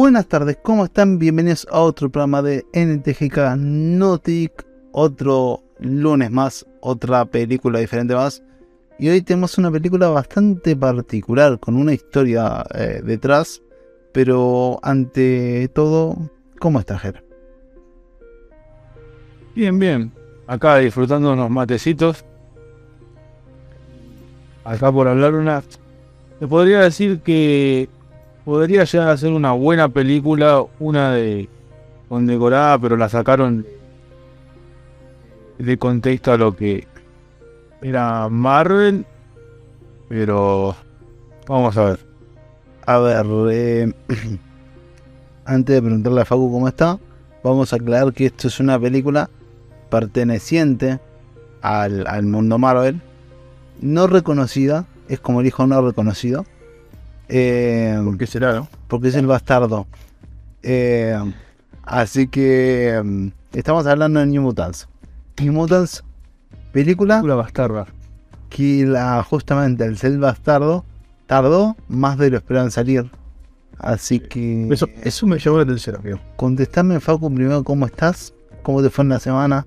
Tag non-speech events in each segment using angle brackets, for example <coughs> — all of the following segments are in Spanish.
Buenas tardes, ¿cómo están? Bienvenidos a otro programa de NTGK Notic. Otro lunes más, otra película diferente más. Y hoy tenemos una película bastante particular, con una historia eh, detrás. Pero ante todo, ¿cómo está Ger? Bien, bien. Acá disfrutando unos matecitos. Acá por hablar una... Te podría decir que podría llegar a ser una buena película, una de condecorada, pero la sacaron de contexto a lo que era Marvel. Pero vamos a ver. A ver, eh, <clears throat> antes de preguntarle a Facu cómo está, vamos a aclarar que esto es una película perteneciente al, al mundo Marvel, no reconocida, es como el hijo no reconocido. Eh, ¿Por qué será, no? porque es el bastardo. Eh, así que mm, estamos hablando de New Mutants. New Mutants, película Película bastarda. que la, justamente el ser bastardo tardó más de lo esperado en salir. Así que Eso, eso me llamó la atención, amigo. contestame, Facu, primero cómo estás, cómo te fue en la semana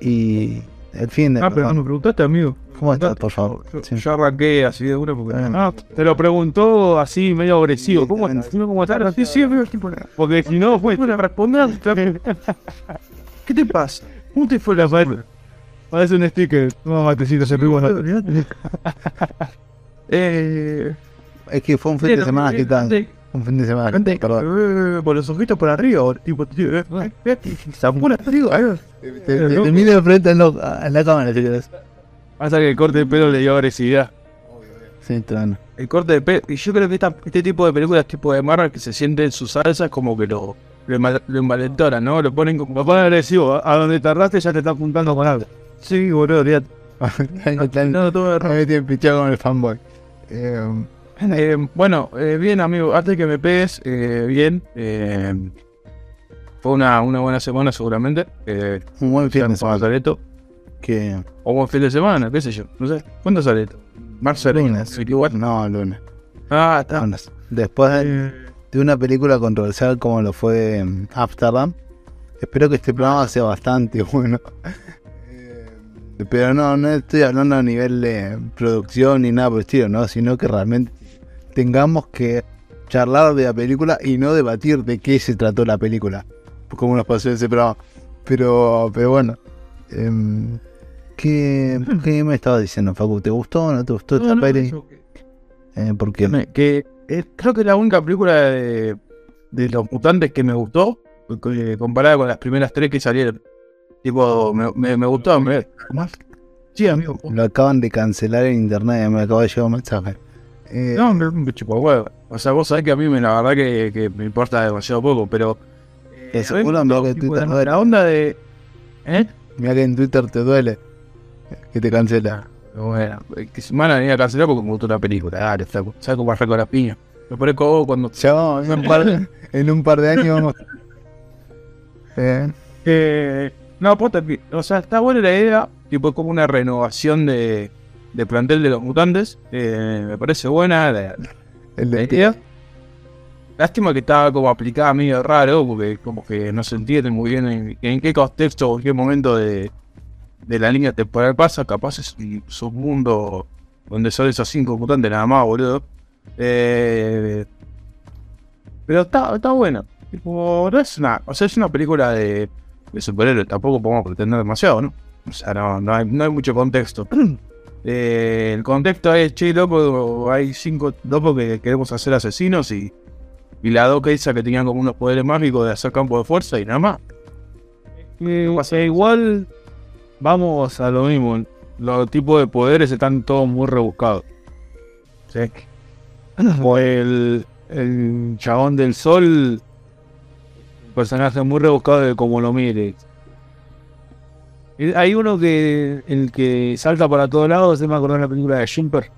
y el fin de. Ah, pero no me preguntaste, amigo. ¿Cómo estás, por favor? Yo, Sí. yo arranqué así de una porque. Ah, te lo preguntó así medio agresivo. ¿Cómo estás? ¿Cómo estás? Sí, sí, amigo. Porque si no, fue. responder. <laughs> ¿Qué te pasa? ¿Cómo te fue la semana? Parece un sticker. No, matecito, se pegó. <laughs> Eh. Es que fue un fin de semana, ¿qué tal? Un fin de semana, perdón. Eh, Por los ojitos por arriba, tipo, tío, eh, eh, Zapura, digo, eh. Te, te- te miro de frente en, lo- en la cámara, si querés. Pasa que el corte de pelo le dio agresividad. Sí, trano. El corte de pelo. Y yo creo que esta- este tipo de películas, tipo de Marvel, que se siente en su salsa, es como que lo, lo, lo envalentonan, ¿no? Lo ponen como. Lo ponen agresivo. A a donde tardaste ya te está apuntando con algo. Sí, boludo, olvídate. <laughs> No, todo error. Me tiene pichado con el fanboy. Eh, <laughs> Eh, bueno, eh, bien, amigo. Antes que me pegues, eh, bien. eh, fue una, una buena semana, seguramente. Eh, un buen fin de ¿Cuándo semana. Que O buen fin de semana, qué sé yo. No sé. ¿Cuándo sale esto? Marzo lunes. igual. No, lunes. Ah, está. Lunes. Después de, de una película controversial como lo fue mm, Amsterdam. Espero que este programa sea bastante <laughs> bueno. Pero no, no estoy hablando a nivel de producción ni nada por el estilo, ¿no? Sino que realmente tengamos que charlar de la película y no debatir de qué se trató la película. Como nos pasó en ese programa. Pero, pero bueno. em, ¿qué, <laughs> ¿Qué me estabas diciendo, Facu? ¿Te gustó o no te gustó esta no, peli? que- Eh, porque me- que eh, creo que es la única película de, de los mutantes que me gustó, eh, comparada con las primeras tres que salieron. Tipo, me, me, me gustó. Me, ¿Más? Sí, amigo. lo acaban de cancelar en internet. Me acaba de llegar un mensaje. Eh, No, chupa huevo. O sea, vos sabés que a mí me, la verdad que, que me importa demasiado poco, pero. ¿Te eh, mí, Mirá que tipo, Twitter la, duele. la onda de. ¿Eh? Mira que en Twitter te duele que te cancela. Bueno, eh, que se van a venir a cancelar porque me gustó la película. Dale. ¿Sabes cómo arranco las piñas? Me parece como cuando. Ya vamos, en un par, <laughs> en un par de años vamos. Eh, Eh, no, posta, o sea, está buena la idea. Tipo, como una renovación de, de plantel de los mutantes. Eh, me parece buena la, el la de idea. Lástima que estaba como aplicada medio raro, porque como que no se entiende muy bien en, en qué contexto o en qué momento de, de la línea temporal pasa. Capaz es un submundo donde son esos cinco mutantes nada más, boludo. Eh, pero está, está buena. Tipo, no es una, o sea, es una película de, de superhéroes, tampoco podemos pretender demasiado, ¿no? O sea, no, no, hay, no hay mucho contexto. <clears throat> Eh, el contexto es, che, loco, hay cinco locos que queremos hacer asesinos y, y la doca esa que tenían como unos poderes mágicos de hacer campo de fuerza y nada más. Eh, o sea, igual vamos a lo mismo. Los tipos de poderes están todos muy rebuscados. Sí. Como <laughs> el, el chabón del sol, un personaje muy rebuscado de como lo mires. Y Hay uno que el que salta para todos lados, se me acordó de la película de Jumper.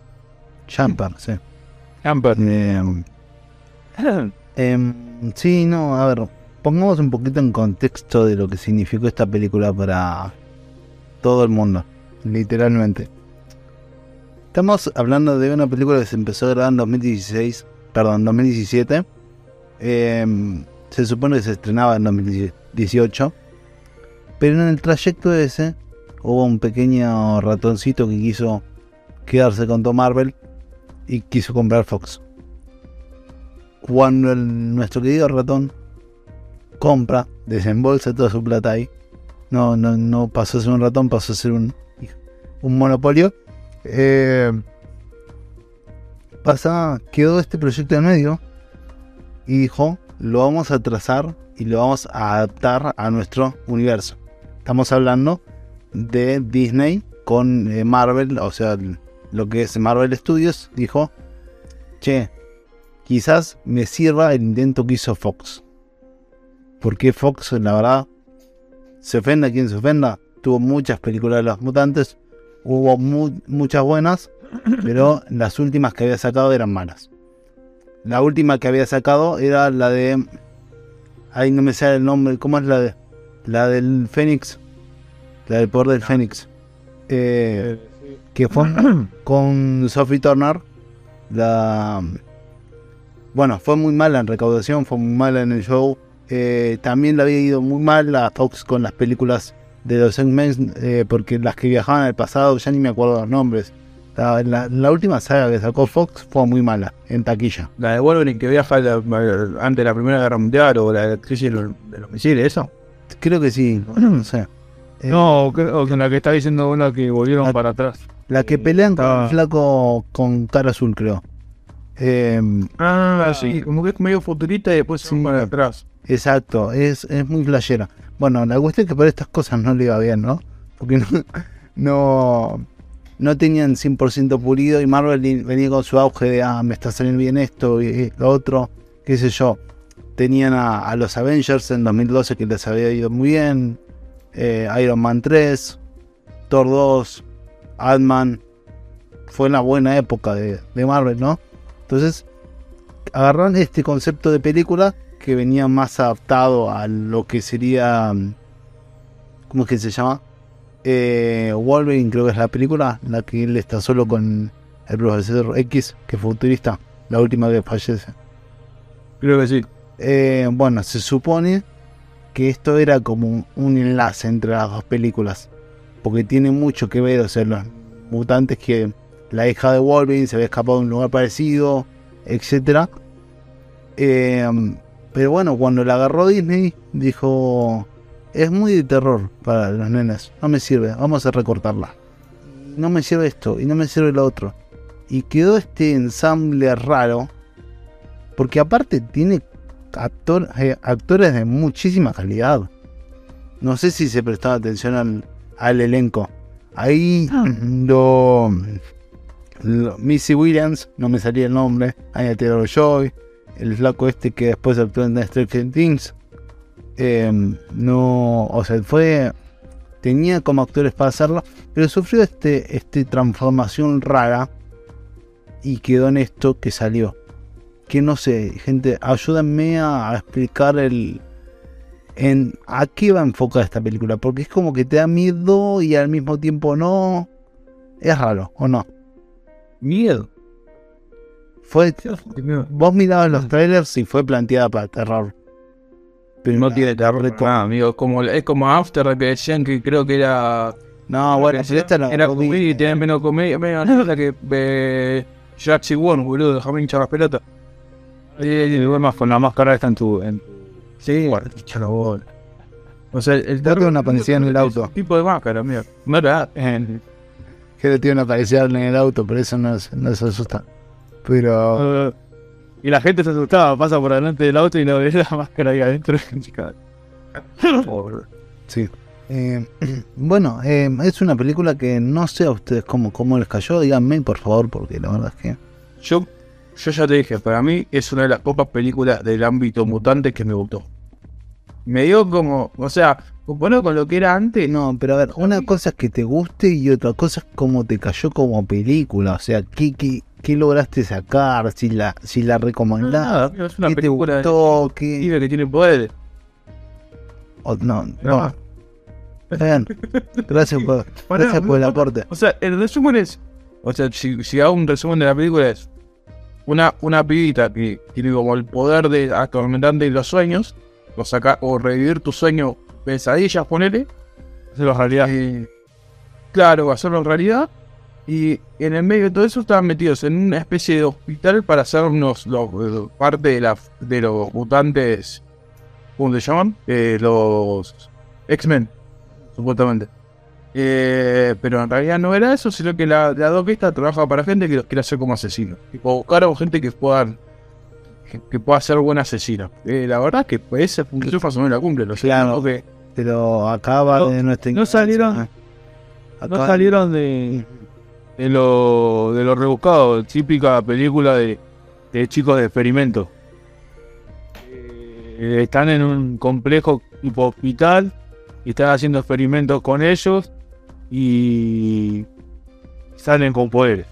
Jumper, sí. Jumper. Eh, <coughs> em, sí, no, a ver, pongamos un poquito en contexto de lo que significó esta película para todo el mundo, literalmente. Estamos hablando de una película que se empezó a grabar en 2016, perdón, 2017, Eh, se supone que se estrenaba en 2018. Pero en el trayecto ese hubo un pequeño ratoncito que quiso quedarse con Tom Marvel y quiso comprar Fox. Cuando nuestro querido ratón compra, desembolsa toda su plata ahí. No, no, no pasó a ser un ratón, pasó a ser un, un monopolio. Eh, pasa, quedó este proyecto en medio y dijo, lo vamos a trazar y lo vamos a adaptar a nuestro universo. Estamos hablando de Disney con eh, Marvel, o sea, lo que es Marvel Studios, dijo, che, quizás me sirva el intento que hizo Fox. Porque Fox, la verdad, se ofenda quien se ofenda, tuvo muchas películas de los mutantes, hubo mu- muchas buenas, <coughs> pero las últimas que había sacado eran malas. La última que había sacado era la de. Ahí no me sale el nombre. ¿Cómo es la de? La del Fénix. La del poder del Fénix. Eh, que fue <clears throat> con Sophie Turner. La. Bueno, fue muy mala en recaudación, fue muy mala en el show. Eh, también le había ido muy mal a Fox con las películas de los X-Men, eh, porque las que viajaban al pasado, ya ni me acuerdo los nombres. La, la- la última saga que sacó Fox fue muy mala, en taquilla. La de Wolverine que viaja la- antes de la Primera Guerra Mundial o la crisis de los, de los misiles, ¿eso? Creo que sí, <clears throat> no sé. Eh, No, creo que la que está diciendo una que volvieron La- para atrás. La que pelean con estaba- el flaco con cara azul, creo. Eh, Ah, sí, como que es medio futurista y después Sí. son para atrás. exacto, es, es muy flashera. Bueno, la cuestión es que para estas cosas no le iba bien, ¿no? Porque no, no, no tenían 100% pulido y Marvel venía con su auge de, ah, me está saliendo bien esto y lo otro, qué sé yo. Tenían a, los Avengers en 2012 que les había ido muy bien, eh, Iron Man 3, Thor 2, Ant-Man. Fue una buena época de, de Marvel, ¿no? Entonces, agarraron este concepto de película que venía más adaptado a lo que sería. mm, ¿Cómo es que se llama? Eh, Wolverine, creo que es la película, la que él está solo con el profesor X, que es futurista, la última que fallece. Creo que sí. Eh, bueno, se supone que esto era como un, enlace entre las dos películas. Porque tiene mucho que ver, o sea, los mutantes que la hija de Wolverine se había escapado de un lugar parecido, etcétera. Eh, pero bueno, cuando la agarró Disney, dijo: Es muy de terror para los nenes, no me sirve, vamos a recortarla. No me sirve esto y no me sirve lo otro. Y quedó este ensamble raro, porque aparte tiene actor- eh, actores de muchísima calidad. No sé si se prestaba atención al, al elenco. Ahí lo, lo- Missy Williams, no me salía el nombre, Anya Taylor Joy, el flaco este que después actuó en Stranger Things. eh, no, o sea, fue. Tenía como actores para hacerlo, pero sufrió este, este transformación rara y quedó en esto que salió que no sé, gente, ayúdenme a, explicar el en a qué va enfocada esta película, porque es como que te da miedo y al mismo tiempo no. Es raro, ¿o no? Miedo. Fue vos mirabas los trailers y fue planteada para terror. Pero No tiene terror. Ah, amigo, es como, es como After que decían que creo que era. No, bueno, pero esta era, era comedia. y tenía menos comedia. Menos nada que eh, Jack One, boludo, déjame hinchar las pelotas. Y duermas con la máscara esta en tu. En... Sí, bola. O sea, el tenés una parecida en el auto. tipo de máscara, era. eh, Que le tiene una parecida en el auto, pero eso no, no se asusta. Pero. Uh, y la gente se asustaba, pasa por delante del auto y no ve la máscara ahí adentro. <laughs> Sí. Eh, <clears throat> bueno, eh, es una película que no sé a ustedes cómo, cómo les cayó. Díganme, por favor, porque la verdad es que. Yo, yo ya te dije, para mí es una de las pocas películas del ámbito mutante que me gustó. Me dio como, o sea, comparado con lo que era antes, no. Pero a ver, una cosa es que te guste y otra cosa es cómo te cayó como película. O sea, ¿qué, qué, qué lograste sacar? Si la, si la recomendás. Es una ¿Qué te película gustó? de ¿Qué- que tiene poderes. o- no, no. No. Está bien. Gracias por, <laughs> gracias por el aporte. O sea, el resumen es, o sea, si, si hago un resumen de la película es, una, una pibita que tiene como el poder de atormentante de los sueños, o sacar, o revivir tu sueño pesadillas, ponele. Hacerlo realidad. Eh, claro, hacerlo en realidad. Y en el medio de todo eso estaban metidos en una especie de hospital para hacernos los, los- parte de, la, de los mutantes. ¿Cómo se llaman? Eh, los X-Men, supuestamente. Eh, pero en realidad no era eso, sino que la, la doc esta trabaja para gente que los quiere hacer como asesinos. Tipo, buscar a gente que puedan que, que pueda ser buen asesino. Eh, la verdad es que pues, esa función más o menos la cumple. Lo sé, Claro. que Pero acaba No- de nuestra no salieron- ignorancia. No salieron de, de lo, de lo rebuscado, típica película de, de chicos de experimento. Eh, están en un complejo tipo hospital y están haciendo experimentos con ellos y salen con poderes.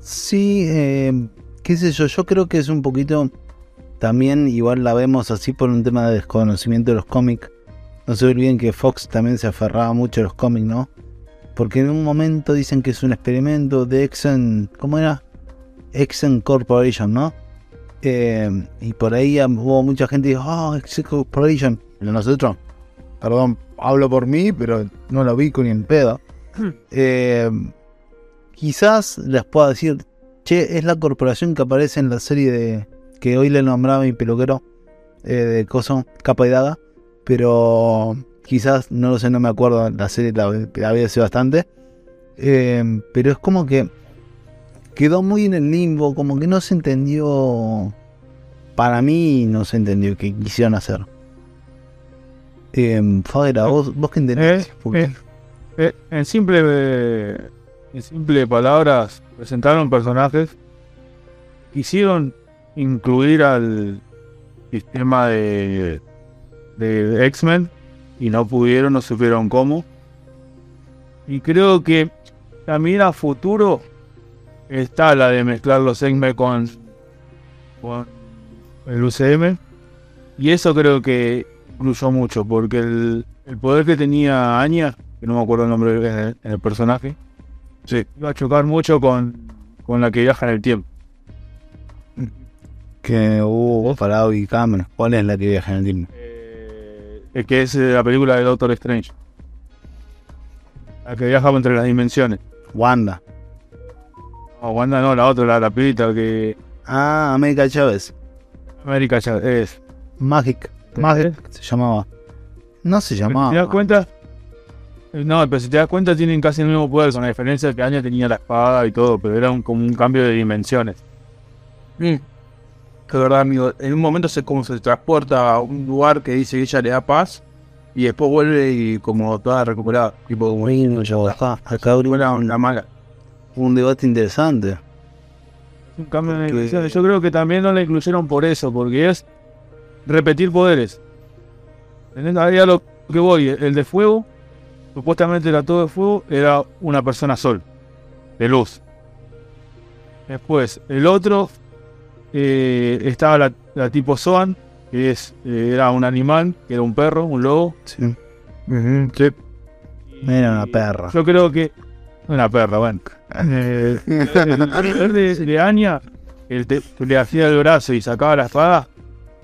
Sí, eh, qué sé yo, yo creo que es un poquito también, igual la vemos así por un tema de desconocimiento de los cómics. No se olviden que Fox también se aferraba mucho a los cómics, ¿no? Porque en un momento dicen que es un experimento de Exxon, ¿cómo era? Exxon Corporation, ¿no? Eh, y por ahí hubo mucha gente que dijo, oh, Exxon Corporation. Pero nosotros, perdón, hablo por mí, pero no lo vi con ni en pedo. <clears throat> Eh, quizás les pueda decir, che, es la corporación que aparece en la serie de que hoy le nombraba mi peluquero eh, de Coso, Capa y Daga, pero quizás, no lo sé, no me acuerdo, la serie la, la vi hace bastante, Eh, pero es como que quedó muy en el limbo, como que no se entendió, para mí no se entendió qué quisieron hacer. Eh, Fadera, vos, vos que entendés. Eh, eh, eh, en simple eh, en simple palabras presentaron personajes quisieron incluir al sistema de, de X-Men y no pudieron, no supieron cómo. Y creo que también a futuro está la de mezclar los X-Men con, con el UCM. Y eso creo que incluyó mucho, porque el, el poder que tenía Anya, que no me acuerdo el nombre en el, en el personaje, Sí. iba a chocar mucho con, con la que viaja en el tiempo. Que hubo parado y cámara. ¿Cuál es la que viaja en el tiempo? Eh, que es eh, la película de Doctor Strange. La que viaja entre las dimensiones. Wanda. No, Wanda no, la otra, la, la pibita que. Ah, América Chávez. América ya es. Magic. Magic se llamaba. No se llamaba. ¿Te das cuenta? No, pero si te das cuenta tienen casi el mismo poder, con la diferencia de que Anya tenía la espada y todo, pero era un- como un cambio de dimensiones. Mm. Que verdad, amigo. En un momento se como se transporta a un lugar que dice que ella le da paz y después vuelve y como toda recuperada. Tipo como Bueno, yo acá, acá abrió una, un, una mala. un debate interesante. Es un cambio de dimensiones. Yo creo que también no la incluyeron por eso, porque es repetir poderes. ¿Entendés? Ahí a lo que voy, el de fuego, supuestamente era todo de fuego, era una persona sol, de luz. Después, el otro eh, estaba la, la tipo Zoan, que es, eh, era un animal, que era un perro, un lobo. Sí. sí. Era una perra. Yo creo que. Una perra, bueno. Eh, el poder de, de Anya, el te- que le hacía el brazo y sacaba la espada,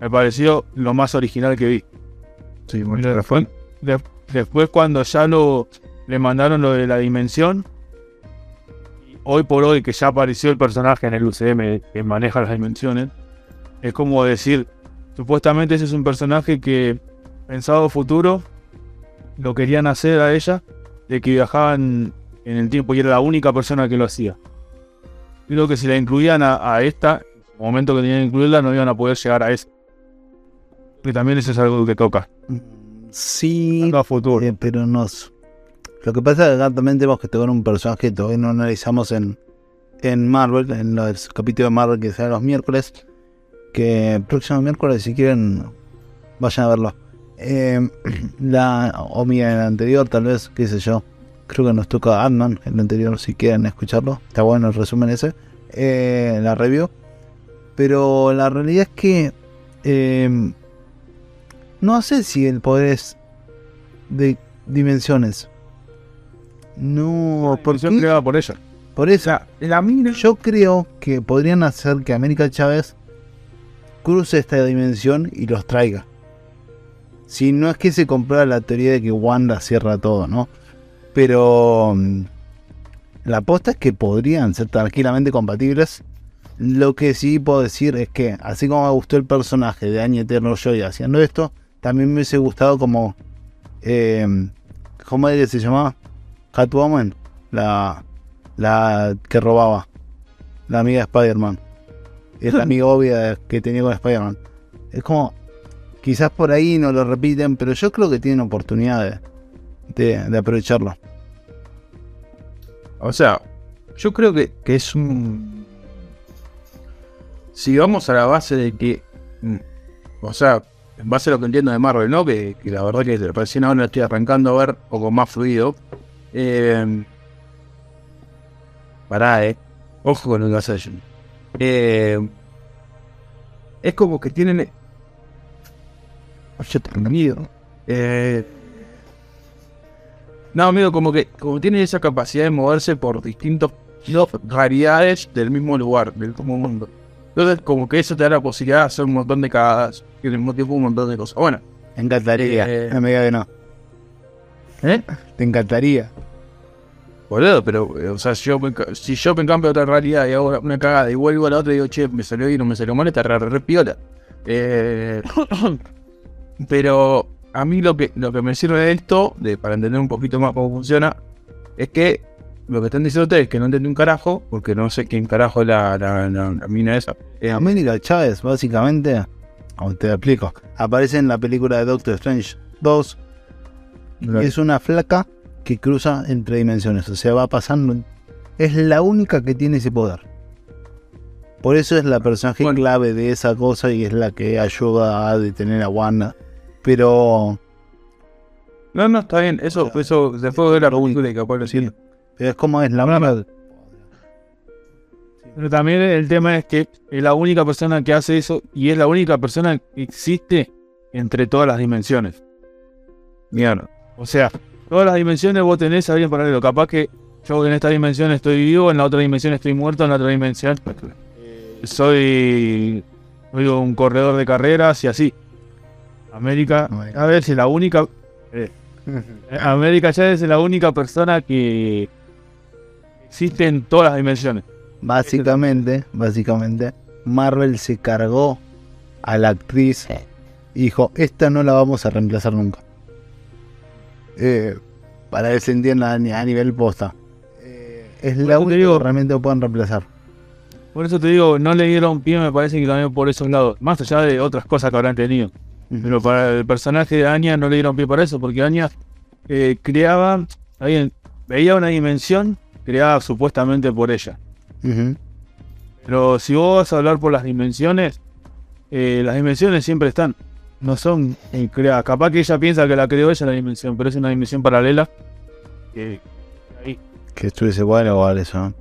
me pareció lo más original que vi. Sí, Y después, de- después cuando ya lo le mandaron lo de la dimensión, y hoy por hoy que ya apareció el personaje en el UCM que maneja las dimensiones, es como decir, supuestamente ese es un personaje que pensado futuro lo querían hacer a ella, de que viajaban en el tiempo y era la única persona que lo hacía. Creo que si la incluían a, a esta, en el momento que tenían que incluirla, no iban a poder llegar a eso. Que también eso es algo que toca. Sí, Algo a futuro. eh, pero nos. Lo que pasa es que acá también tenemos que tocar un personaje que todavía no analizamos en, en Marvel, en los capítulos de Marvel que serán los miércoles. Que el próximo miércoles, si quieren, vayan a verlo. Eh, <clears throat> la, o mira, el anterior, tal vez, qué sé yo. Creo que nos toca Ant-Man, el anterior, si quieren escucharlo. Está bueno el resumen ese. eh, la review. Pero la realidad es que. eh, no sé si el poder es de dimensiones. No, Porque creada por ella. Por eso, sea, la mina. yo creo que podrían hacer que América Chávez cruce esta dimensión y los traiga. Si no es que se comprueba la teoría de que Wanda cierra todo, ¿no? Pero mm, la aposta es que podrían ser tranquilamente compatibles. Lo que sí puedo decir es que, así como me gustó el personaje de Anya Eterno Joy haciendo esto, también me hubiese gustado como. Eh, ¿Cómo es que se llamaba? Catwoman. La, la que robaba. La amiga de Spider-Man. Es la <laughs> amiga obvia que tenía con Spider-Man. Es como. Quizás por ahí no lo repiten, pero yo creo que tienen oportunidad de, de- de aprovecharlo. O sea, yo creo que, que es un. Si vamos a la base de que. mm, O sea, en base a lo que entiendo de Marvel, ¿no? Que, la verdad que recién ahora lo estoy arrancando a ver un poco más fluido. Eh, pará, eh. Ojo con lo que vas a decir. Eh, es como que tienen. Yo tengo. Eh, no, amigo, como que como tienen esa capacidad de moverse por distintos realidades del mismo lugar, del mismo mundo. Entonces, como que eso te da la posibilidad de hacer un montón de cagadas y al mismo tiempo un montón de cosas. Bueno, Te encantaría. Eh. No me digas que no. ¿eh? Te encantaría. Boludo, pero, eh, o sea, si yo, me, si yo me cambio a otra realidad y hago una cagada y vuelvo a la otra y digo, che, me salió bien o me salió mal, está re, re piola. Eh, <coughs> pero a mí lo que, lo que me sirve de esto, de, para entender un poquito más cómo funciona, es que lo que están diciendo ustedes, que no entendí un carajo, porque no sé quién carajo es la, la, la- la mina esa. Eh, América Chávez, básicamente, aún te lo explico, aparece en la película de Doctor Strange 2. y es una flaca que cruza entre dimensiones, o sea, va pasando. Es la única que tiene ese poder. Por eso es la personaje Bueno. clave de esa cosa y es la que ayuda a detener a Wanda. Pero, no, no, está bien, eso, eso después de la película y capaz lo siento. Pero es como es la única. Pero también el tema es que es la única persona que hace eso y es la única persona que existe entre todas las dimensiones. Mierda. O sea, todas las dimensiones vos tenés a alguien paralelo. Capaz que yo en esta dimensión estoy vivo, en la otra dimensión estoy muerto, en la otra dimensión soy, soy un corredor de carreras y así. América, a ver si la única. eh, América ya es la única persona que existe en todas las dimensiones. Básicamente, básicamente, Marvel se cargó a la actriz y dijo, esta no la vamos a reemplazar nunca. Eh, para que se entienda a ni- a nivel posta. Eh, es la única digo- que realmente lo pueden reemplazar. Por eso te digo, no le dieron pie, me parece que también por esos lados. Más allá de otras cosas que habrán tenido. Pero para el personaje de Anya no le dieron pie para eso, porque Anya eh, creaba, alguien veía una dimensión creada supuestamente por ella. Pero si vos vas a hablar por las dimensiones, eh, las dimensiones siempre están. No son eh, creadas. Capaz que ella piensa que la creó ella la dimensión, pero es una dimensión paralela. Que, ahí. Que estuviese bueno igual eso, ¿no?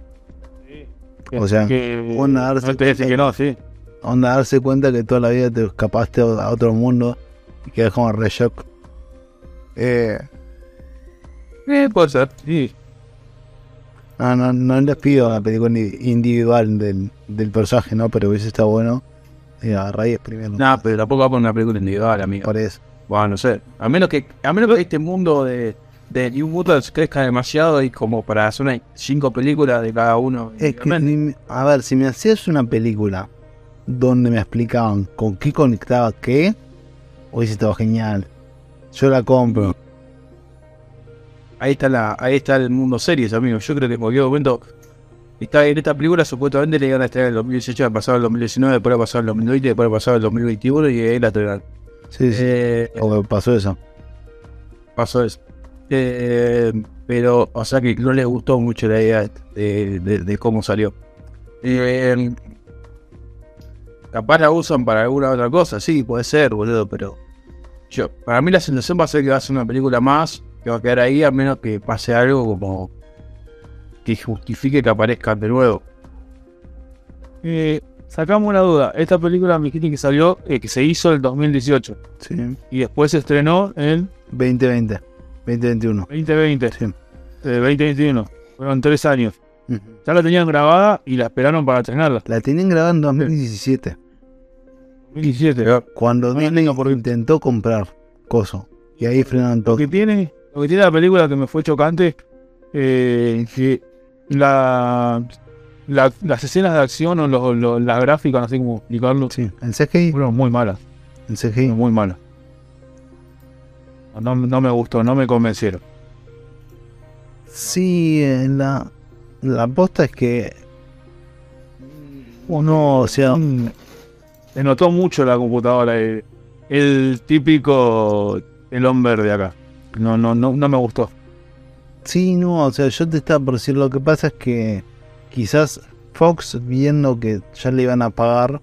O sea, que, bueno, darse no te dicen que no, sí. Onda darse cuenta que toda la vida te escapaste a otro mundo y quedas como re shock. Eh, Eh, puede ser. Sí, no, no, no les pido una película indi- individual del, del personaje, ¿no? Pero hubiese estado bueno. Y agarrar y exprimirlo. Nah, pero tampoco va a poner una película individual, amigo. Por eso. Bueno, no sé. A menos que, a menos que este mundo de, de New Mutants crezca demasiado y como para hacer unas cinco películas de cada uno. Es que, a ver, si me hacías una película donde me explicaban con qué conectaba qué, hubiese estado genial. Yo la compro. Ahí está la, ahí está el mundo series, amigo. Yo creo que en cualquier momento. Está en esta película supuestamente le iban a estar en el 2018, ha pasado el 2019, después ha pasado el 2020, después ha pasado el 2021 y ahí la tendrán. Sí, sí. Eh, O pasó eso. pasó eso. Eh, pero, o sea que no les gustó mucho la idea de, de- de cómo salió. Eh, capaz la usan para alguna otra cosa, sí, puede ser, boludo, pero yo, para mí la sensación va a ser que va a ser una película más, que va a quedar ahí a menos que pase algo como que justifique que aparezcan de nuevo. Eh, sacamos una duda. Esta película me dijiste que salió, eh, que se hizo el 2018 Sí. y después se estrenó en 2020. 2021. 2020, Sí. eh, 2021. Fueron tres años. Ya la tenían grabada y la esperaron para estrenarla. La tenían grabada en 2017. 2017. Cuando Ah, Disney no, porque- intentó comprar Coso. Y ahí frenaron Lo todo. que tiene, lo que tiene la película que me fue chocante, eh, que la, la- las escenas de acción o los- los- las gráficas, no sé cómo explicarlo, Sí, el CGI. fueron muy malas, El CGI. muy malas. No, no me gustó, no me convencieron. Sí, la, la aposta es que uno, o sea, Se notó mucho la computadora, eh, el típico telón verde acá. No, no, no, no me gustó. sí, no, o sea, yo te estaba por decir, lo que pasa es que quizás Fox, viendo que ya le iban a pagar,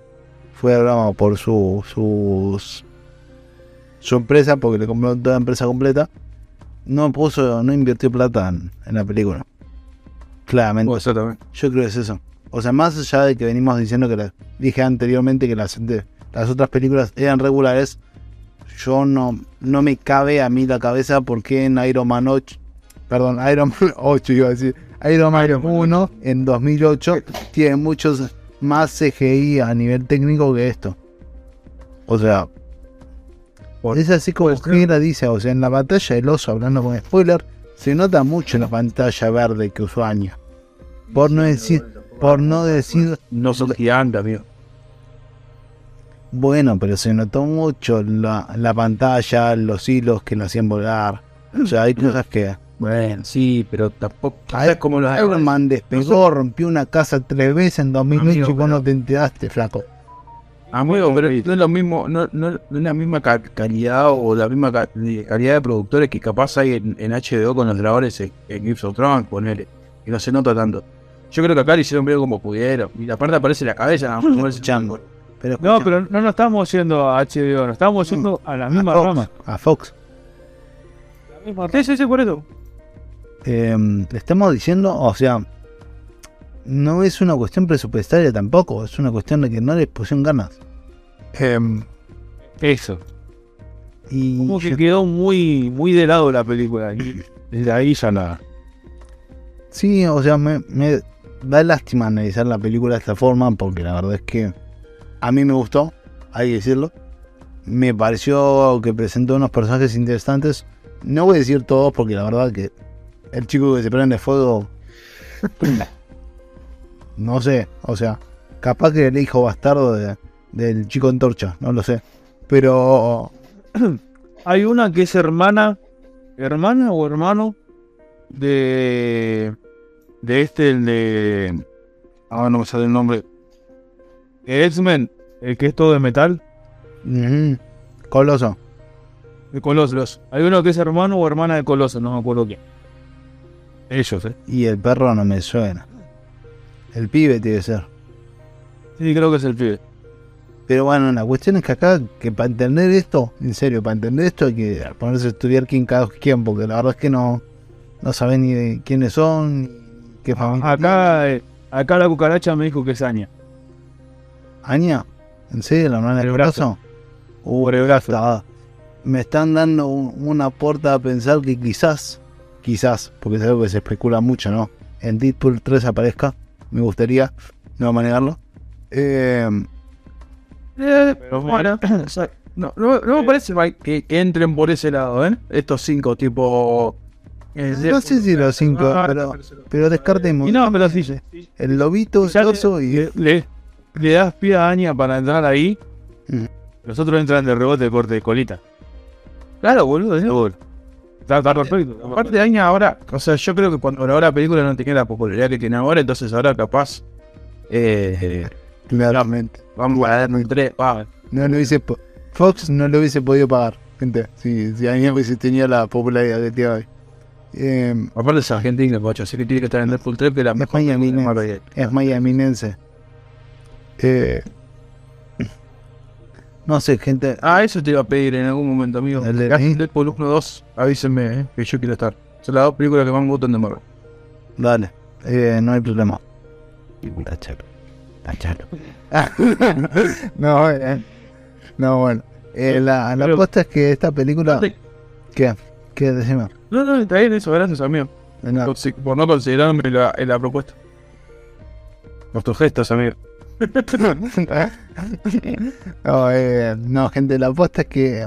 fue hablado por su, sus, su empresa, porque le compró toda la empresa completa, no puso, no invirtió plata en, en la película. Claramente. Exactamente. Yo creo que es eso. O sea, más allá de que venimos diciendo que la- dije anteriormente que las, de- las otras películas eran regulares, yo no, no me cabe a mí la cabeza porque en Iron Man 8, perdón, Iron Man <laughs> 8 iba a decir, Iron Man 1 en 2008 tiene muchos más CGI a nivel técnico que esto. O sea, es así como Hera dice, o sea, en la batalla del oso, hablando con spoiler, se nota mucho la pantalla verde que usó Anya. Por no decir, por no decir, No son gigantes, amigo. Bueno, pero se notó mucho la, la pantalla, los hilos que lo hacían volar. O sea, hay cosas que. Bueno, sí, pero tampoco. ¿Sabes cómo los Iron Man despegó, rompió una casa tres veces en 2008 Amigo, y vos no te enteraste, flaco. Amigo, pero no es lo mismo, no, no, no es la misma ca- calidad o la misma ca- calidad de productores que capaz hay en, en HBO con los grabadores en, en Gibson Trunk, ponele, y no se nota tanto. Yo creo que acá le hicieron medio como pudieron, y aparte aparece la cabeza, <laughs> como ese chango. Pero No, pero no nos estamos yendo a HBO, nos estamos yendo a la misma a Fox, rama. A Fox. Sí, sí, sí, por eso. Eh, le estamos diciendo, o sea, no es una cuestión presupuestaria tampoco, es una cuestión de que no les pusieron ganas. Em, Eso. y Como que yo- quedó muy, muy de lado la película. Y desde ahí ya la. sí, o sea, me, me da lástima analizar la película de esta forma porque la verdad es que a mí me gustó, hay que decirlo. Me pareció que presentó unos personajes interesantes. No voy a decir todos porque la verdad que el chico que se prende fuego, no sé, o sea, capaz que el hijo bastardo de- del chico antorcha, no lo sé. Pero <clears throat> Hay una que es hermana. ¿Hermana o hermano? De. De este, el de. Ah, no me sale el nombre. X-Men, el que es todo de metal. Coloso. De Colosos. Hay uno que es hermano o hermana de Coloso, no me acuerdo quién. Ellos, eh. Y el perro no me suena. El pibe tiene que ser. Sí, creo que es el pibe. Pero bueno, la cuestión es que acá, que para entender esto, en serio, para entender esto hay que ponerse a estudiar quién cada quién, porque la verdad es que no, no saben ni de quiénes son, ni qué familia. Acá, eh, acá la cucaracha me dijo que es Aña. Aña, ¿en serio la hermana El de brazo. Uh, Por el brazo. está- me están dando un- una puerta a pensar que quizás, quizás, porque es algo que se especula mucho, ¿no? En Deadpool 3 aparezca, me gustaría, no vamos a negarlo. Eh, Pero Bueno, <coughs> o sea, no, no, no me parece mal que, que entren por ese lado, ¿eh? Estos cinco, tipo. eh, no sé si los cinco, Ah, pero, pero descartemos. Y no, pero sí. El lobito, el oso y... le, le, das pie a Aña para entrar ahí. Ujú. Los otros entran de rebote de corte de colita. Claro, boludo. ¿eh? Seguro. Está, está perfecto. Aparte de año ahora, o sea, yo creo que cuando grabó la película no tenía la popularidad que tiene ahora, entonces ahora capaz. Eh, Claramente. vamos a dar un tres, va. No lo hubiese Fox no lo hubiese podido pagar, gente. Si, si Aña hubiese tenido la popularidad que tiene hoy. Eh, Aparte es argentino, cocho, así que tiene que estar en Deadpool 3, que es la es mejor miaminense. Marvel. Es. Eh, no sé, gente. Ah, eso te iba a pedir en algún momento, amigo. El de- Deadpool 1 2, avísenme, eh, que yo quiero estar. Son las dos películas que más me gustan de Marvel. Dale. Eh, no hay problema. Tachalo. Tachalo. <laughs> no, eh, no, bueno. Eh, la la apuesta es que esta película. ¿Qué? ¿Qué decimos? No, no, está bien eso, gracias, amigo. Por no considerarme la, la propuesta. Por tus gestos, amigo. No, <laughs> eh, no, gente, la apuesta es que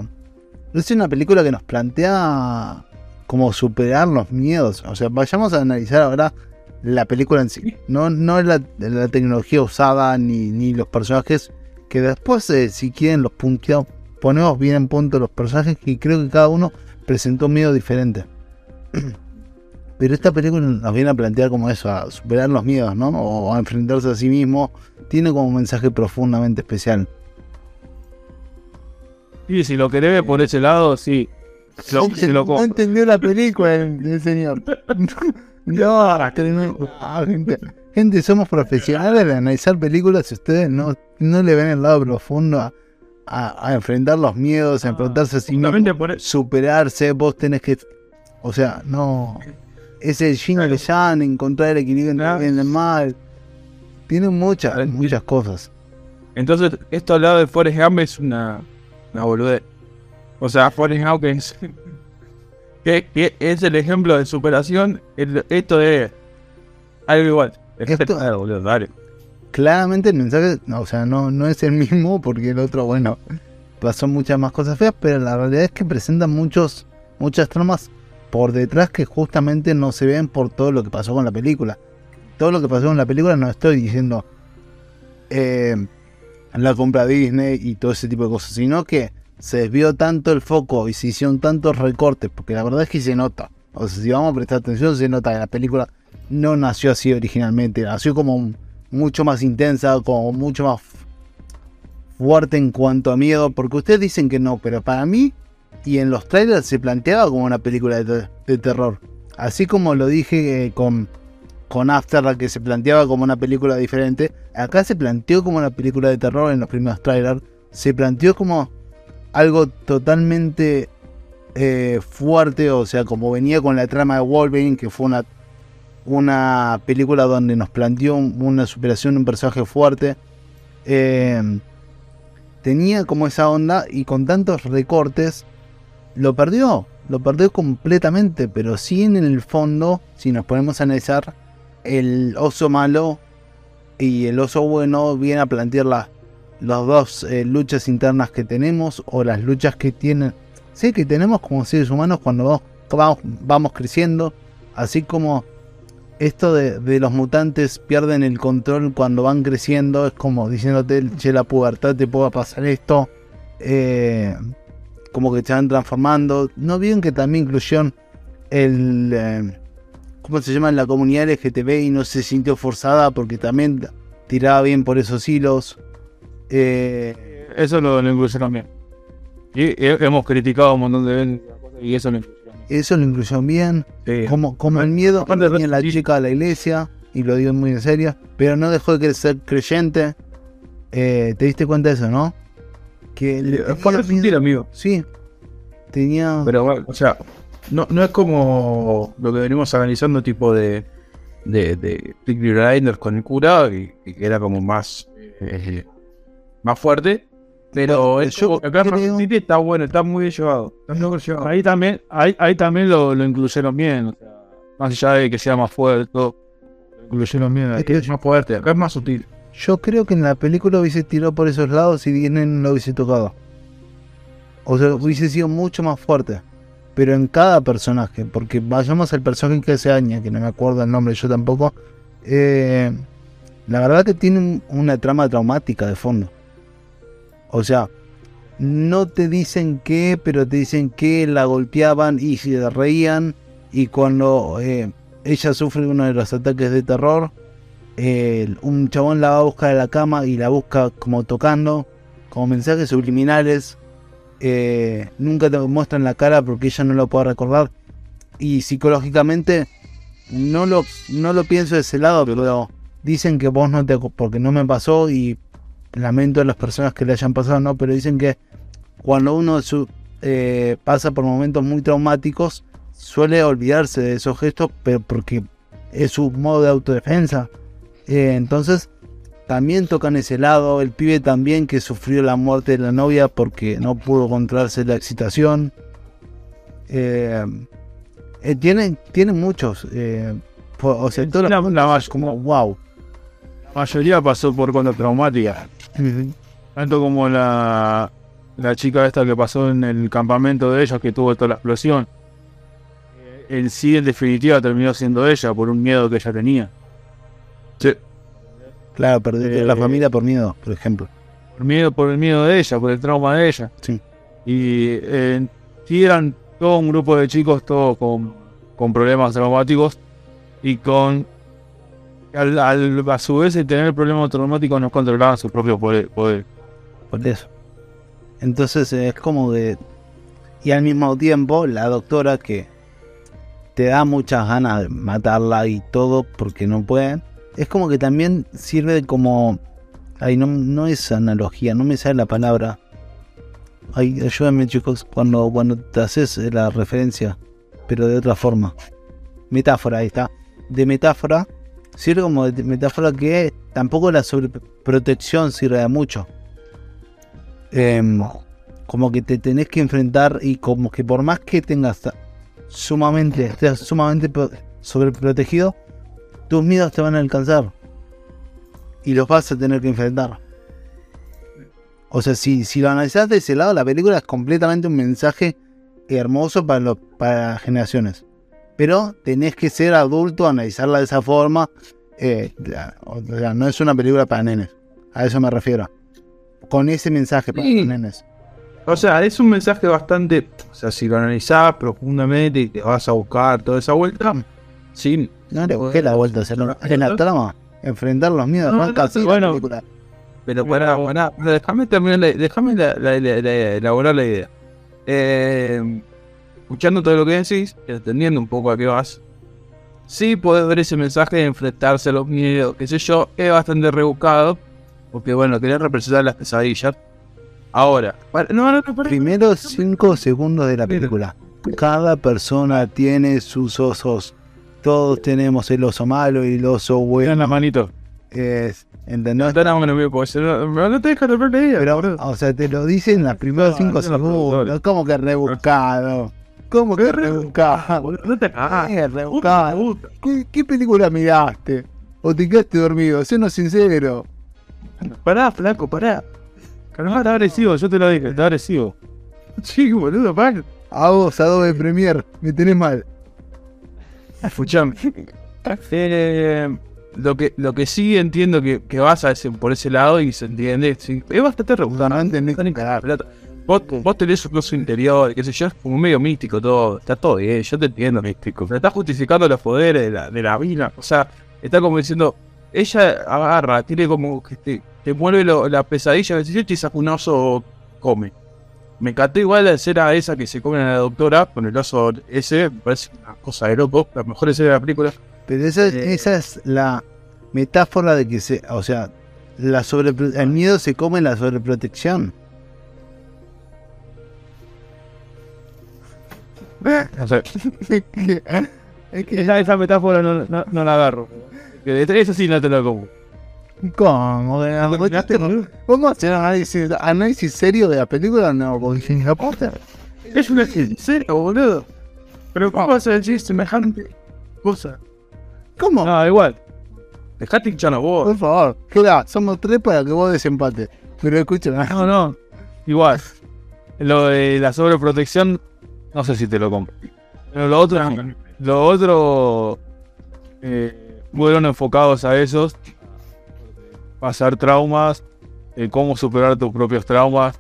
es una película que nos plantea cómo superar los miedos. O sea, vayamos a analizar ahora la película en sí. No, no la, la tecnología usada ni, ni los personajes. Que después, eh, si quieren, los punteamos, ponemos bien en punto los personajes. Que creo que cada uno presentó un miedo diferente. <clears throat> Pero esta película nos viene a plantear como eso, a superar los miedos, ¿no? O a enfrentarse a sí mismo. Tiene como un mensaje profundamente especial. Y si lo querés ver por ese lado, sí. Lo- se lo no entendió la película el, el señor. <laughs> No. Ah, gente, gente, somos profesionales de analizar películas y ustedes no, no le ven el lado profundo a, a- a enfrentar los miedos, a enfrentarse a sí mismo, por eso. superarse, vos tenés que... O sea, no... Es el el yang, encontrar el equilibrio entre y el mal. Tiene muchas, muchas cosas. Entonces, esto al lado de Forrest Gump es una, una boludez. O sea, Forrest Gump es, <laughs> que, que es el ejemplo de superación. el- esto es algo igual. Esto- <laughs> Ah, boludo, dale. claramente el mensaje, no, o sea, no, no es el mismo porque el otro, bueno, pasó muchas más cosas feas, pero la realidad es que presenta muchos, muchas tramas por detrás que justamente no se ven por todo lo que pasó con la película. Todo lo que pasó con la película no estoy diciendo eh, la compra Disney y todo ese tipo de cosas, sino que se desvió tanto el foco y se hicieron tantos recortes, porque la verdad es que se nota. O sea, si vamos a prestar atención, se nota que la película no nació así originalmente, nació como mucho más intensa, como mucho más fuerte en cuanto a miedo, porque ustedes dicen que no, pero para mí y en los trailers se planteaba como una película de, te- de terror. Así como lo dije eh, con, con After, que se planteaba como una película diferente, acá se planteó como una película de terror en los primeros trailers, se planteó como algo totalmente eh, fuerte, o sea, como venía con la trama de Wolverine, que fue una, una película donde nos planteó un- una superación un personaje fuerte. Eh, tenía como esa onda y con tantos recortes lo perdió, lo perdió completamente, pero sí en el fondo, si nos ponemos a analizar, el oso malo y el oso bueno vienen a plantear la- las dos eh, luchas internas que tenemos o las luchas que tienen, sí, que tenemos como seres humanos cuando vamos, vamos, creciendo, así como esto de, de los mutantes pierden el control cuando van creciendo, es como diciéndote, che, la pubertad te pueda pasar esto, eh, como que se van transformando. No vieron que también incluyeron el, eh, ¿cómo se llama? La comunidad LGTB y no se sintió forzada porque también tiraba bien por esos hilos. Eh, Eso lo, lo incluyeron bien. Y he- hemos criticado un montón de veces y eso lo incluyeron bien. eso lo incluyeron bien. Sí. Como, como el miedo que tenía la chica a la iglesia, y lo digo muy en serio, pero no dejó de ser creyente. Eh, ¿Te diste cuenta de eso, no? Que le Es tenía para sentir, amigo. Sí, tenía. Pero, bueno, o sea, no, no es como lo que venimos analizando, tipo de, de, de Blinders con el cura, y, y que era como más, eh, más fuerte. Pero Bueno, es yo como que acá creo- está bueno, está muy bien llevado. Está muy bien llevado. Ahí también, ahí, ahí también lo, lo incluyeron bien. o sea, más allá de que sea más fuerte, todo, lo incluyeron bien. ahí. Es que es más fuerte, acá es más sutil. Yo creo que en la película hubiese tirado por esos lados y Disney no lo hubiese tocado. O sea, hubiese sido mucho más fuerte. Pero en cada personaje, porque vayamos al personaje que hace Aña, que no me acuerdo el nombre yo tampoco. eh, la verdad que tiene un- una trama traumática de fondo. O sea, no te dicen qué, pero te dicen que la golpeaban y se reían. Y cuando eh, ella sufre uno de los ataques de terror, un chabón la va a buscar a la cama y la busca como tocando, como mensajes subliminales. eh, nunca te muestran la cara porque ella no lo puede recordar. Y psicológicamente no lo, no lo pienso de ese lado, pero dicen que vos no te... porque no me pasó y lamento a las personas que le hayan pasado, no, pero dicen que cuando uno eh, pasa por momentos muy traumáticos, suele olvidarse de esos gestos, pero porque es su modo de autodefensa. Eh, entonces, también tocan ese lado. El pibe también que sufrió la muerte de la novia porque no pudo controlarse la excitación. Eh, eh, tiene, tiene muchos. eh, o sea, todas las La- la mayor- como wow. La mayoría pasó por contra traumática. Tanto como la, la chica esta que pasó en el campamento de ellos, que tuvo toda la explosión. En sí, en definitiva, terminó siendo ella por un miedo que ella tenía. Claro, perdiste Eh, la familia por miedo, por ejemplo. Por miedo, por el miedo de ella, por el trauma de ella. Sí. Y eh, sí eran todo un grupo de chicos, todos con, con problemas traumáticos y con. Al, al- a su vez, el tener problemas traumáticos no controlaban sus propios poder- poderes. Por eso. Entonces es como que. Y al mismo tiempo, la doctora que te da muchas ganas de matarla y todo porque no pueden. Es como que también sirve como. Ay, no, no es analogía, no me sale la palabra. Ay, ayúdame chicos, cuando, cuando te haces la referencia, pero de otra forma. Metáfora, ahí está. De metáfora, sirve como de metáfora que tampoco la sobreprotección sirve de mucho. Em, como que te tenés que enfrentar y como que por más que tengas sumamente, sumamente pro- sobreprotegido, tus miedos te van a alcanzar. Y los vas a tener que enfrentar. O sea, si, si lo analizás de ese lado, la película es completamente un mensaje hermoso para, lo- para las generaciones. Pero tenés que ser adulto, analizarla de esa forma. eh, o sea, no es una película para nenes. A eso me refiero. Con ese mensaje para Sí. nenes. O sea, es un mensaje bastante. O sea, si lo analizás profundamente y te vas a buscar toda esa vuelta, sí. No le busqué la vuelta a hacerlo. En la trama, enfrentar los miedos. No, arranca no, así la bueno. película. Pero pará, pará, déjame terminar, la- déjame la- la- la- la- elaborar la idea. Eh, escuchando todo lo que decís, entendiendo un poco a qué vas, sí podés ver ese mensaje de enfrentarse a los miedos, qué sé yo, es bastante rebuscado, porque bueno, quería representar las pesadillas. Ahora, para- no, no, no, pará. Primeros 5 segundos de la película. Cada persona tiene sus osos. Todos tenemos el oso malo y el oso bueno. las manitos. Es, ¿Entendés? No, no, no, te dejas de ver idea, Pero, o sea, te lo dicen en los primeros Ah, 5 no, no, segundos. Como que rebuscado. ¿Cómo que rebuscado? No te cagas. Rebuscado. ¿Qué, qué película miraste? ¿O te quedaste dormido? Siendo sincero. Pará, flaco, pará. No, está agresivo, yo te lo dije, está agresivo. <laughs> Sí, boludo, pará. A vos, Adobe Premiere, me tenés mal. Escuchame. <laughs> Eh, lo, que, lo que sí entiendo que, que vas a ese, por ese lado y se entiende, sí, es bastante rebuscado. No pelota. Vos, vos tenés un curso interior, qué sé yo, es como medio místico todo. Está todo bien, yo te entiendo. Místico. Pero está justificando los poderes de la, de la mina. O sea, está como diciendo, ella agarra, tiene como que te, te mueve lo- la pesadilla, te saca un oso, come. Me encantó igual la escena esa que se come a la doctora con el oso ese, me parece una cosa de loco, la mejor escena de la película. Pero esa es, Eh. esa es la metáfora de que se. O sea, la sobrepro- el miedo se come en la sobreprotección. No sé. <laughs> es que. Esa, esa metáfora no, no, no la agarro. Que de- Eso sí no te lo como. ¿Cómo? ¿Vos te- ¿Vamos a hacer análisis, análisis serio de la película? No, porque si no pasa. Es una serio, boludo. Pero ¿cómo vas a decir semejante cosa? ¿Cómo? No, igual. Dejate hinchar la voz. Por favor, Jura, somos tres para que vos desempate. Pero escúchame. No, no. Igual. Lo de la sobreprotección, no sé si te lo compro. Pero lo otro, lo otro, eh, fueron enfocados a esos. Pasar traumas, eh, cómo superar tus propios traumas.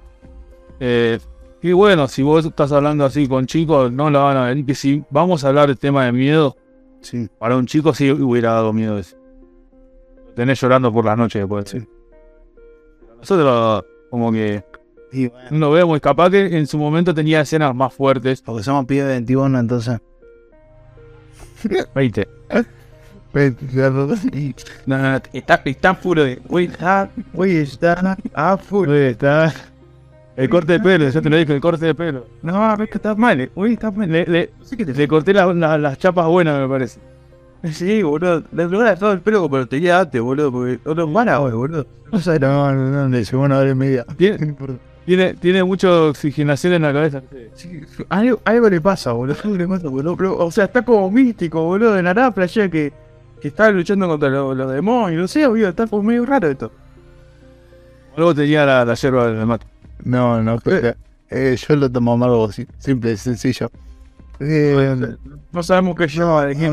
Eh, y bueno, si vos estás hablando así con chicos, no lo van a ver. Que si vamos a hablar del tema de miedo, Sí. para un chico sí hubiera dado miedo eso. Tenés llorando por las noches después. Sí. Nosotros, como que bueno, no lo vemos. Capaz que en su momento tenía escenas más fuertes. porque somos pibes de 21, entonces. 20. <laughs> No, no, no, está, está puro de. Uy, está. Uy, está. Ah. Uy, está. El corte de pelo, yo te lo dije, el corte de pelo. No, ves que estás mal. eh. Uy, estás mal. Le, le, le corté la- la- las chapas buenas, me parece. Sí, boludo. Le he todo el pelo como lo tenía antes, boludo. Porque no para hoy, boludo. No sé, no, no, no, de segunda hora y media. Tiene, <laughs> tiene, tiene mucha oxigenación en la cabeza. Sí, algo, algo le pasa, boludo. Algo le pasa, boludo. Pero, o sea, está como místico, boludo. De la nada que. Que estaba luchando contra los, los demonios, no sé, boludo, está como medio raro esto. Luego tenía la, la yerba del mate. No, no, Eh. eh, yo lo tomo amargo, simple, sencillo. Eh, No sabemos qué lleva de quién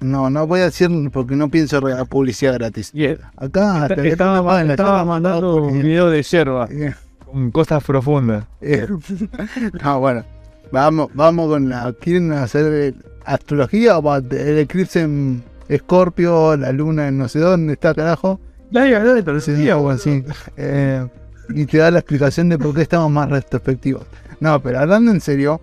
no, no voy a decir porque no pienso publicidad gratis. Y eh, Acá te- estaba, la estaba mandando un eh, video de yerba eh, con cosas profundas. eh. <laughs> No, bueno, vamos, vamos con la. ¿Quieren hacer eh, astrología o el eclipse en Escorpio, la luna en no sé dónde está, carajo? La de Sí, o así. Eh, y te da la explicación de por qué estamos más retrospectivos. No, pero hablando en serio,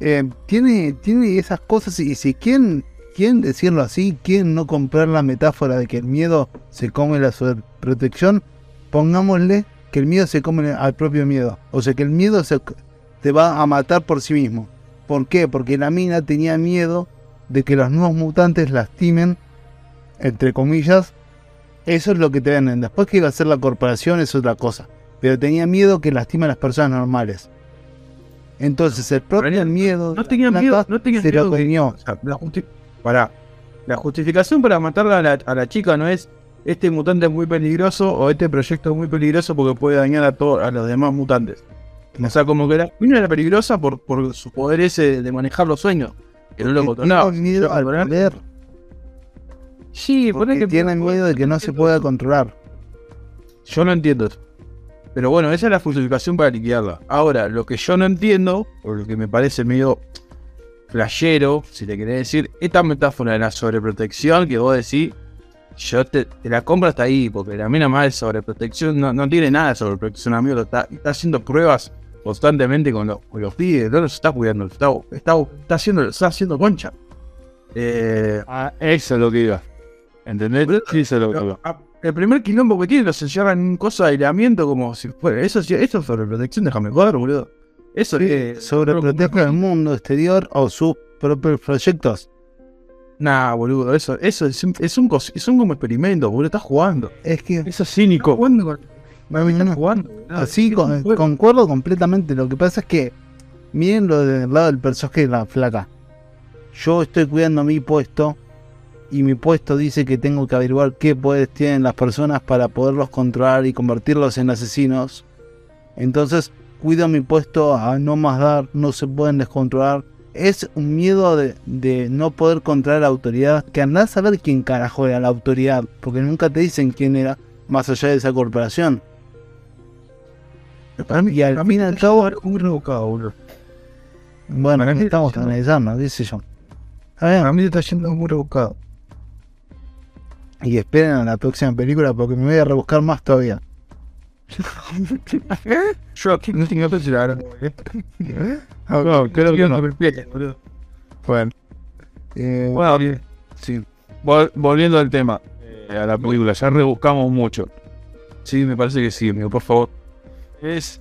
eh, tiene, tiene esas cosas y si quieren, quieren decirlo así, quieren no comprar la metáfora de que el miedo se come la sobreprotección, pongámosle que el miedo se come al propio miedo. O sea, que el miedo se, te va a matar por sí mismo. ¿Por qué? Porque la mina tenía miedo de que los nuevos mutantes lastimen, entre comillas, eso es lo que te venden. Después que iba a ser la corporación es otra cosa. Pero tenía miedo que lastime a las personas normales. Entonces el propio Pero miedo No tenía miedo, no tenía se miedo. que- comió. o sea, la, pará. la justificación para matarla a la, a la chica no es este mutante es muy peligroso o este proyecto es muy peligroso porque puede dañar a todos a los demás mutantes. O sea, como que la mina era peligrosa por, por su poder ese de manejar los sueños. Que no lo tiene miedo al poder. Sí, Porque que tienen miedo de que no se pueda controlar. Yo no entiendo eso. Pero bueno, esa es la justificación para liquidarla. Ahora, lo que yo no entiendo, o lo que me parece medio flashero, si le querés decir, esta metáfora de la sobreprotección que vos decís, yo te, te la compro hasta ahí, porque la mina más de sobreprotección no, no tiene nada de sobreprotección, amigo. Está, está haciendo pruebas constantemente con, los- con los pibes, no los está cuidando, está, está, está haciendo, está haciendo concha. Eh, Ah, eso es lo que iba. ¿Entendés? Sí, eso es lo que iba. Ah, El primer quilombo que tiene los encierran en un coso de aislamiento como si fuera. Eso, sí- eso es sobreprotección, déjame joder, boludo. Eso es. Sobreprotege al mundo exterior o sus propios proyectos. Nah, boludo, eso, eso es, un- es un como experimentos, boludo. Estás jugando. Es que Eso es cínico. Estás jugando con. No, jugando. boludo. así con- juego. concuerdo completamente. Lo que pasa es que miren lo del lado del personaje de la flaca. Yo estoy cuidando mi puesto y mi puesto dice que tengo que averiguar qué poderes tienen las personas para poderlos controlar y convertirlos en asesinos. Entonces cuido mi puesto a no más dar, no se pueden descontrolar. Es un miedo de, de no poder controlar la autoridad. Que andás a saber quién carajo era la autoridad. Porque nunca te dicen quién era más allá de esa corporación. Y al fin y al cabo- muy rebuscado, boludo. Bueno, Para mí estamos yendo- analizando, qué sé yo. A ver, Para mí está yendo muy rebuscado. y esperen a la próxima película porque me voy a rebuscar más todavía. <laughs> Yo no tengo que decir ahora. No, creo que no. boludo. Bueno, eh, Bueno, sí. vol- volviendo al tema, eh, a la película, ya rebuscamos mucho. Sí, me parece que sí, amigo, por favor. Es.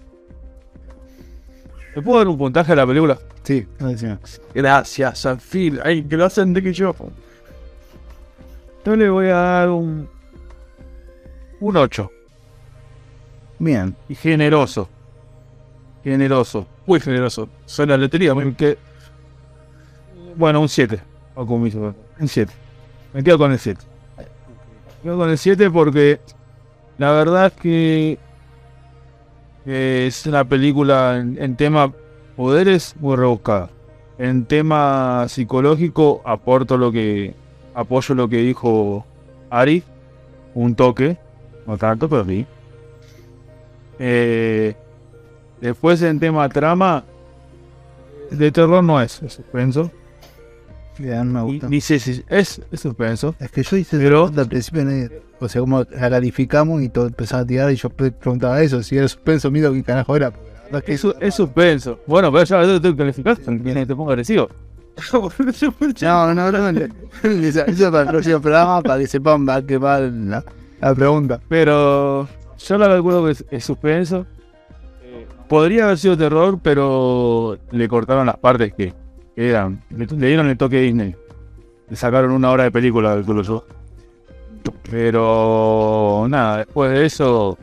¿Le puedo dar un puntaje a la película? Sí, decime. Gracias, Sanfil. Ay, que lo hacen de que yo. Yo le voy a dar un. Un 8. Bien. Y generoso. Generoso. Muy generoso. Suena a lotería. Porque. Bueno, un 7. O con mis- Un 7. Me quedo con el 7. Me quedo con el 7 porque. La verdad es que. Es una película en, en tema poderes muy rebuscada. En tema psicológico aporto lo que. apoyo lo que dijo Ari. Un toque. No tanto, pero sí. Eh, después en tema trama. De terror no es, es suspenso. Bien, me gusta. si es, es suspenso. Es que yo hice Pero- al principio, o sea, como la calificamos y todo empezaba a tirar y yo pre- preguntaba eso, si era suspenso, miedo, qué carajo era. la es que Es, su- es suspenso. Bueno, pero ya te tengo que calificar. Viene te pongo agresivo. <laughs> No, no, no, no. Eso <laughs> eso para el próximo programa, para que sepan a qué va la, la pregunta. Pero yo la calculo que es, es suspenso. Podría haber sido terror, pero le cortaron las partes que, que eran. Le, dieron el toque Disney. Le sacaron una hora de película, calculo yo. Pero nada, después de eso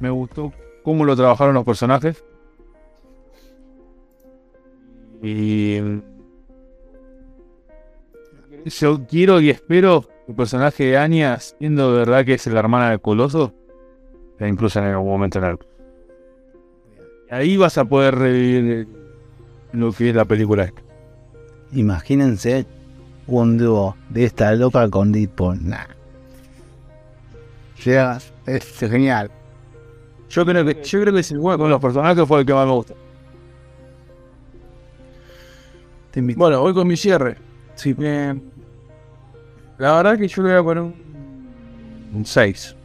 me gustó cómo lo trabajaron los personajes. Y yo quiero y espero que el personaje de Anya, siendo de verdad que es la hermana del Coloso, la incluya en algún momento en algo. Ahí vas a poder revivir lo que es la película esta. Imagínense un dúo de esta loca con Deadpool. Nah. Llega, es genial. Yo creo que, yo creo que es el Con los personajes fue el que más me gusta. Te invito. Bueno, voy con mi cierre. Sí, bien. La verdad que yo le voy a poner un, un 6.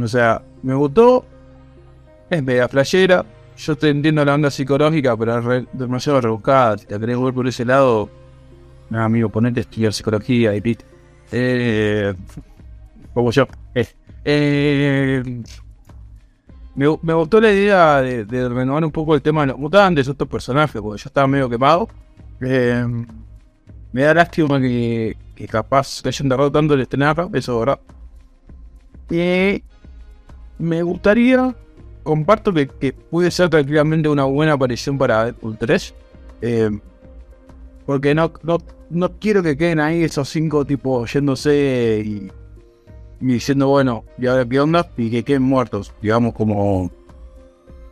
O sea, me gustó. Es media flashera. Yo te entiendo la onda psicológica, pero es demasiado rebuscada. Si te querés ver por ese lado, nada, amigo, ponete a estudiar psicología y viste. Eh, como yo. Eh, me, gu- me gustó la idea de, renovar un poco el tema de los mutantes, estos personajes, porque yo estaba medio quemado. Eh, me da lástima que, que capaz que hayan tardado tanto en estrenar, eso, ¿verdad? Y me gustaría, comparto que, puede ser tranquilamente una buena aparición para Deadpool 3. eh, porque no, no, no quiero que queden ahí esos cinco tipos yéndose y, diciendo, bueno, ¿y ahora qué onda? Y que queden muertos, digamos, como,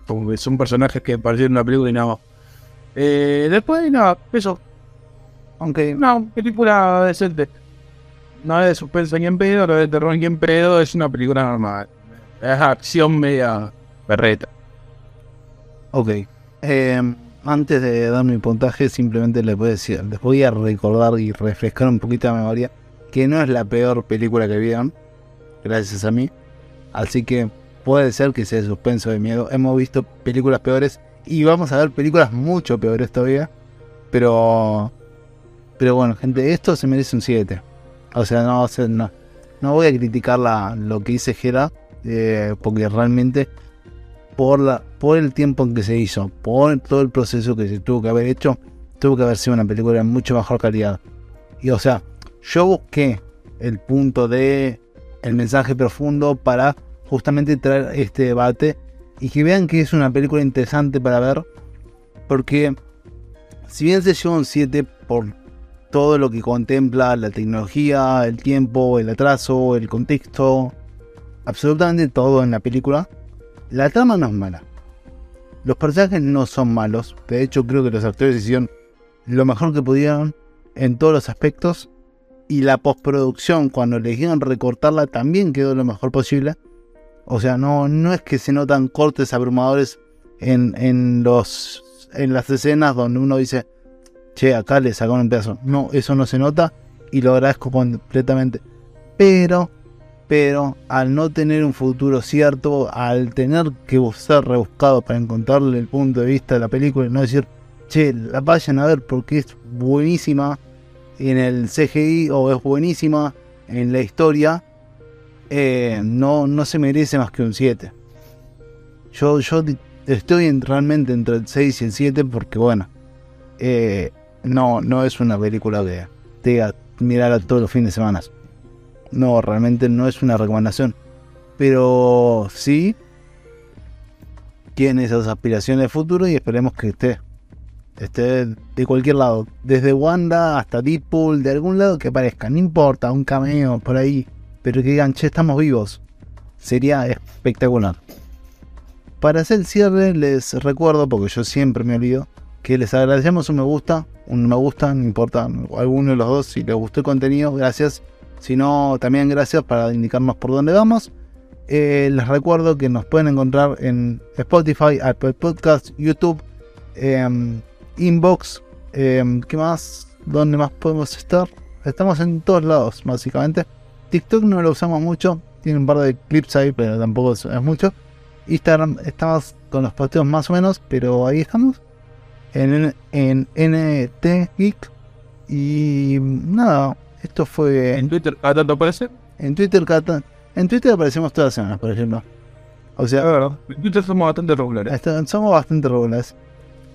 como que son personajes que aparecieron en la película y nada más. Eh, después, nada, eso. Aunque, no, película decente. No es de suspenso ni en pedo, no es de terror ni en pedo, es una película normal. Es acción media berreta. Ok. Eh, antes de dar mi puntaje, simplemente les voy a decir, les voy a recordar y refrescar un poquito la memoria que no es la peor película que vieron, gracias a mí. Así que puede ser que sea de suspenso de miedo. Hemos visto películas peores y vamos a ver películas mucho peores todavía. Pero, pero bueno, gente, esto se merece un 7. O sea, no, no, no voy a criticar la, lo que dice Gera, eh, porque realmente por, la, por el tiempo en que se hizo, por todo el proceso que se tuvo que haber hecho, tuvo que haber sido una película de mucho mejor calidad. Y o sea, yo busqué el punto de el mensaje profundo para justamente traer este debate y que vean que es una película interesante para ver, porque si bien se lleva un 7 por todo lo que contempla la tecnología, el tiempo, el atraso, el contexto, absolutamente todo en la película, la trama no es mala. Los personajes no son malos. De hecho, creo que los actores hicieron lo mejor que pudieron en todos los aspectos. Y la postproducción, cuando eligieron recortarla, también quedó lo mejor posible. O sea, no, no es que se notan cortes abrumadores en, en, los, en las escenas donde uno dice, che, acá le sacaron un pedazo. No, eso no se nota y lo agradezco completamente. Pero pero al no tener un futuro cierto, al tener que ser rebuscado para encontrarle el punto de vista de la película no decir, che, la vayan a ver porque es buenísima en el CGI o es buenísima en la historia, eh, no, no se merece más que un 7. Yo, yo estoy en- realmente entre el 6 y el 7 porque, bueno, eh, no, no es una película que te diga mirar todos los fines de semana. No, realmente no es una recomendación. Pero sí tiene esas aspiraciones de futuro y esperemos que esté. Esté de cualquier lado. Desde Wanda hasta Deadpool, de algún lado que aparezca. No importa, un cameo por ahí. Pero que digan, estamos vivos. Sería espectacular. Para hacer el cierre les recuerdo, porque yo siempre me olvido, que les agradecemos un me gusta. Un me gusta, no importa, alguno de los dos, si les gustó el contenido, gracias. Si no, también gracias para indicarnos por dónde vamos. Eh, les recuerdo que nos pueden encontrar en Spotify, Apple Podcast, YouTube, em, Inbox. em, ¿Qué más? ¿Dónde más podemos estar? Estamos en todos lados, básicamente. TikTok no lo usamos mucho. Tiene un par de clips ahí, pero tampoco es, es mucho. Instagram estamos con los posteos más o menos, pero ahí estamos. En, en NT Geek. Y nada, esto fue En Twitter, ¿a tanto aparece? en Twitter. cada- En Twitter aparecemos todas las semanas, por ejemplo. O sea. En Twitter somos bastante regulares. Está- somos bastante regulares.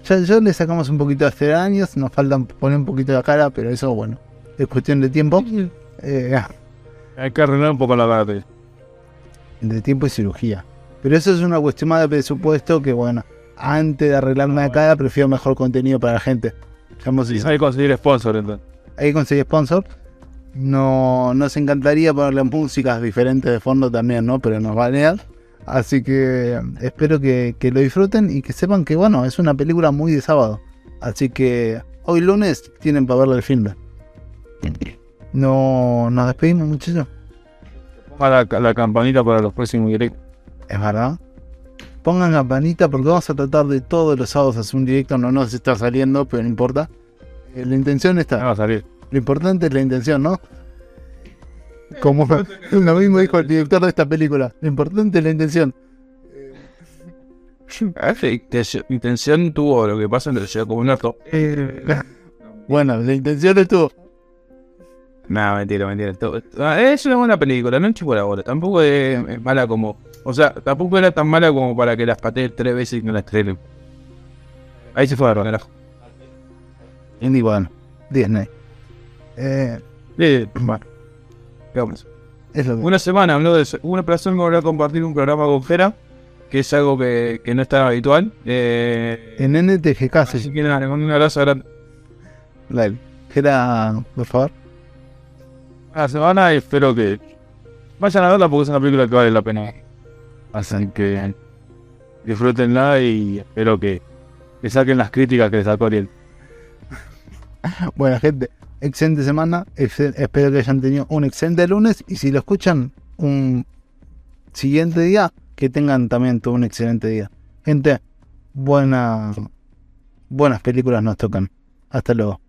Ya, ya le sacamos un poquito de años, nos falta poner un poquito de cara, pero eso, bueno, es cuestión de tiempo. Eh, Hay que arreglar un poco la cara. de tiempo y cirugía. Pero eso es una cuestión más de presupuesto que, bueno, antes de arreglarme la cara, prefiero mejor contenido para la gente. Hay que conseguir sponsor entonces. hay que conseguir sponsor. No, nos encantaría ponerle músicas diferentes de fondo también, ¿no? Pero nos banean. Así que espero que, que lo disfruten y que sepan que, bueno, es una película muy de sábado. Así que hoy lunes tienen para verla el filme. No, nos despedimos, muchachos. Ponga la, la campanita para los próximos directos. Es verdad. Pongan campanita porque vamos a tratar de todos los sábados hacer un directo. No nos está saliendo, pero no importa. Eh, la intención está. No va a salir. Lo importante es la intención, ¿no? Como <laughs> lo mismo dijo el director de esta película. Lo importante es la intención. Intención- tuvo lo que pasa en el llegó como un orto. <laughs> Bueno, la intención estuvo. No, mentira, mentira. Ah, Es una buena película, no la bola. Tampoco es, es mala como. O sea, tampoco era tan mala como para que las patee tres veces y no la estrenen. Ahí se fue a carajo. Y bueno, Disney. Eh, Eh, bueno. ¿Qué vamos a hacer? es lo. Una semana habló de eso. Una persona me volvió a compartir un programa con Jera, que es algo que, que no es tan habitual. Eh, En NTGK así se que nada, le mando un abrazo grande. Dale. Era, por favor. Una semana y espero que vayan a verla porque es una película que vale la pena. Así que disfrútenla y espero que, que saquen las críticas que les sacó Ariel. <laughs> Buena gente, excelente semana. espero que hayan tenido un excelente lunes. Y si lo escuchan un siguiente día, que tengan también todo un excelente día. Gente, buena, buenas películas nos tocan. Hasta luego.